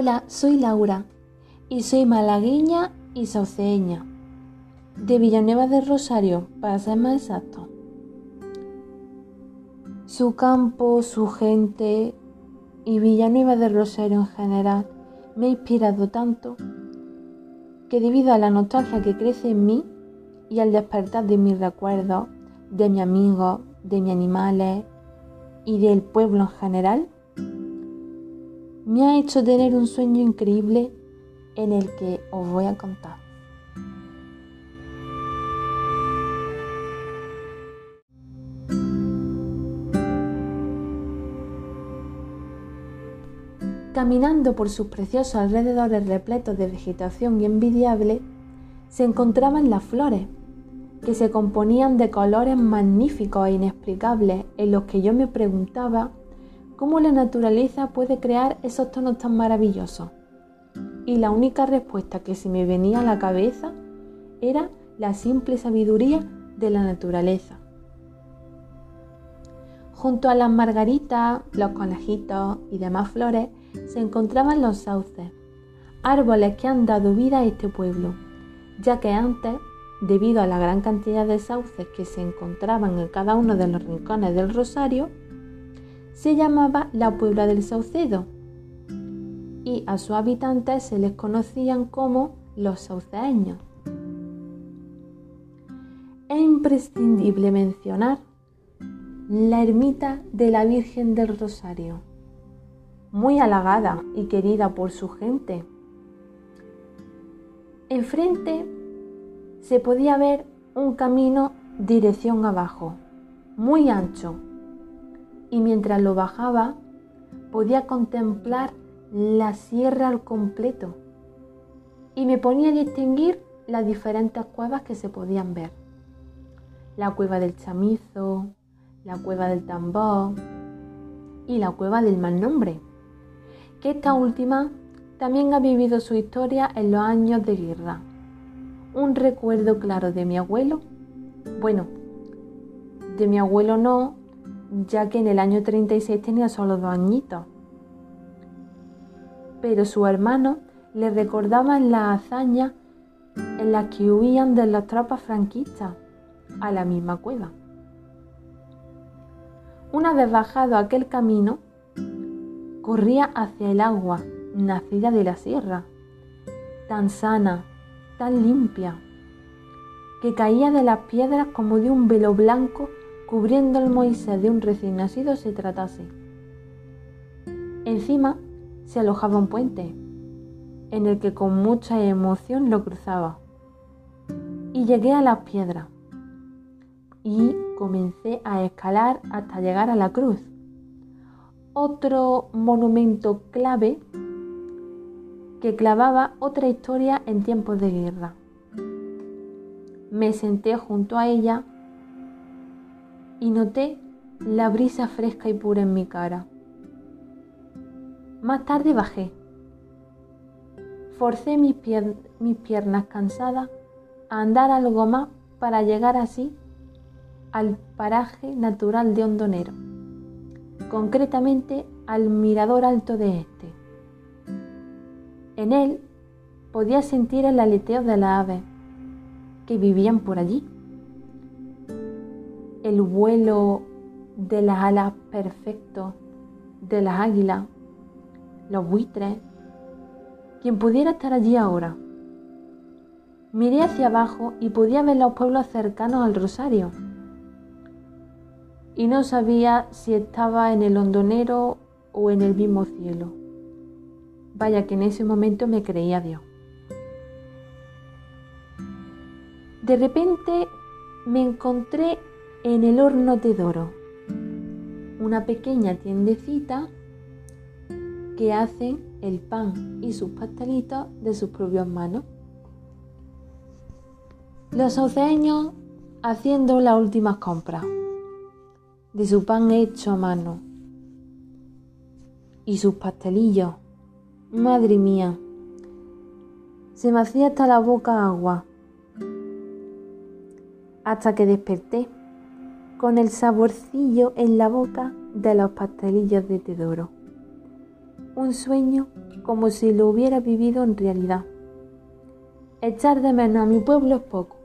Hola, soy Laura y soy malagueña y sauceña, de Villanueva del Rosario, para ser más exacto. Su campo, su gente y Villanueva del Rosario en general me ha inspirado tanto que debido a la nostalgia que crece en mí y al despertar de mis recuerdos, de mi amigo, de mis animales y del pueblo en general, me ha hecho tener un sueño increíble en el que os voy a contar. Caminando por sus preciosos alrededores repletos de vegetación y envidiable, se encontraban las flores, que se componían de colores magníficos e inexplicables en los que yo me preguntaba cómo la naturaleza puede crear esos tonos tan maravillosos. Y la única respuesta que se me venía a la cabeza era la simple sabiduría de la naturaleza. Junto a las margaritas, los conejitos y demás flores se encontraban los sauces, árboles que han dado vida a este pueblo, ya que antes, debido a la gran cantidad de sauces que se encontraban en cada uno de los rincones del Rosario, se llamaba la Puebla del Saucedo y a sus habitantes se les conocían como los sauceños. Es imprescindible mencionar la ermita de la Virgen del Rosario, muy halagada y querida por su gente. Enfrente se podía ver un camino dirección abajo, muy ancho, y mientras lo bajaba podía contemplar la sierra al completo y me ponía a distinguir las diferentes cuevas que se podían ver. La cueva del chamizo, la cueva del tambor y la cueva del mal nombre, que esta última también ha vivido su historia en los años de guerra. Un recuerdo claro de mi abuelo, bueno, de mi abuelo no, ya que en el año 36 tenía solo dos añitos. Pero su hermano le recordaban las hazañas en las que huían de las tropas franquistas a la misma cueva. Una vez bajado aquel camino, corría hacia el agua nacida de la sierra, tan sana, tan limpia, que caía de las piedras como de un velo blanco cubriendo el Moisés de un recién nacido se tratase. Encima se alojaba un puente, en el que con mucha emoción lo cruzaba. Y llegué a las piedras y comencé a escalar hasta llegar a la cruz, otro monumento clave que clavaba otra historia en tiempos de guerra. Me senté junto a ella y noté la brisa fresca y pura en mi cara. Más tarde bajé. Forcé mis, piernas cansadas a andar algo más para llegar así al paraje natural de Hondonero, concretamente al mirador alto de este. En él podía sentir el aleteo de las aves que vivían por allí el vuelo de las alas perfecto de las águilas, los buitres, quien pudiera estar allí ahora. Miré hacia abajo y podía ver los pueblos cercanos al Rosario. Y no sabía si estaba en el hondonero o en el mismo cielo. Vaya que en ese momento me creía Dios. De repente me encontré en el horno de Doro, una pequeña tiendecita que hacen el pan y sus pastelitos de sus propias manos. Los sauceños haciendo las últimas compras de su pan hecho a mano y sus pastelillos. Madre mía, se me hacía hasta la boca agua hasta que desperté con el saborcillo en la boca de los pastelillos de Tedoro. un sueño como si lo hubiera vivido en realidad. Echar de menos a mi pueblo es poco,